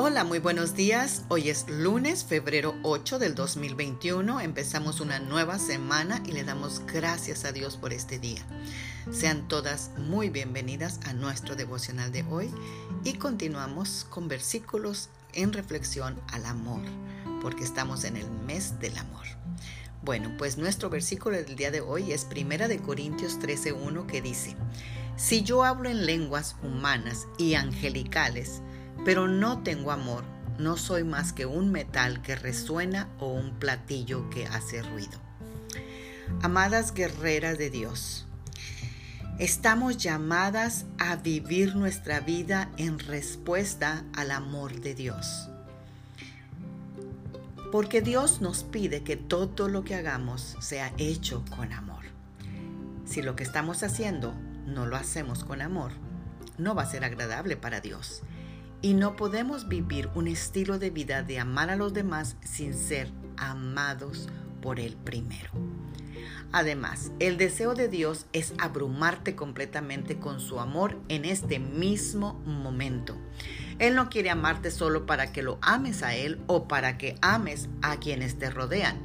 Hola, muy buenos días. Hoy es lunes, febrero 8 del 2021. Empezamos una nueva semana y le damos gracias a Dios por este día. Sean todas muy bienvenidas a nuestro devocional de hoy y continuamos con versículos en reflexión al amor, porque estamos en el mes del amor. Bueno, pues nuestro versículo del día de hoy es Primera de Corintios 13:1 que dice: Si yo hablo en lenguas humanas y angelicales, pero no tengo amor, no soy más que un metal que resuena o un platillo que hace ruido. Amadas guerreras de Dios, estamos llamadas a vivir nuestra vida en respuesta al amor de Dios. Porque Dios nos pide que todo lo que hagamos sea hecho con amor. Si lo que estamos haciendo no lo hacemos con amor, no va a ser agradable para Dios. Y no podemos vivir un estilo de vida de amar a los demás sin ser amados por Él primero. Además, el deseo de Dios es abrumarte completamente con su amor en este mismo momento. Él no quiere amarte solo para que lo ames a Él o para que ames a quienes te rodean.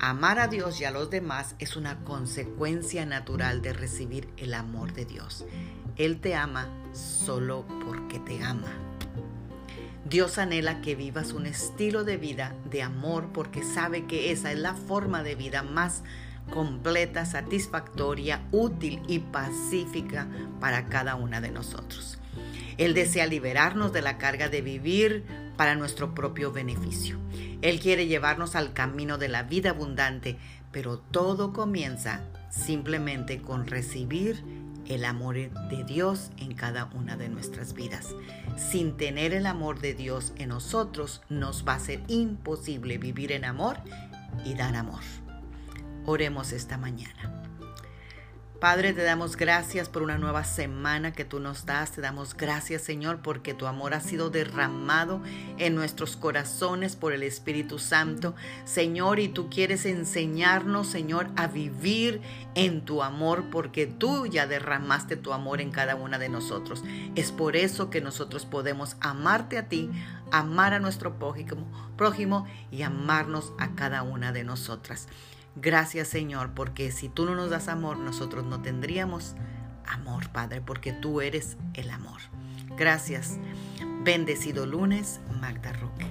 Amar a Dios y a los demás es una consecuencia natural de recibir el amor de Dios. Él te ama solo porque te ama. Dios anhela que vivas un estilo de vida de amor porque sabe que esa es la forma de vida más completa, satisfactoria, útil y pacífica para cada una de nosotros. Él desea liberarnos de la carga de vivir para nuestro propio beneficio. Él quiere llevarnos al camino de la vida abundante, pero todo comienza simplemente con recibir el amor de Dios en cada una de nuestras vidas. Sin tener el amor de Dios en nosotros, nos va a ser imposible vivir en amor y dar amor. Oremos esta mañana. Padre, te damos gracias por una nueva semana que tú nos das. Te damos gracias, Señor, porque tu amor ha sido derramado en nuestros corazones por el Espíritu Santo. Señor, y tú quieres enseñarnos, Señor, a vivir en tu amor, porque tú ya derramaste tu amor en cada una de nosotros. Es por eso que nosotros podemos amarte a ti, amar a nuestro prójimo, y amarnos a cada una de nosotras. Gracias Señor, porque si tú no nos das amor, nosotros no tendríamos amor, Padre, porque tú eres el amor. Gracias. Bendecido lunes, Magda Roque.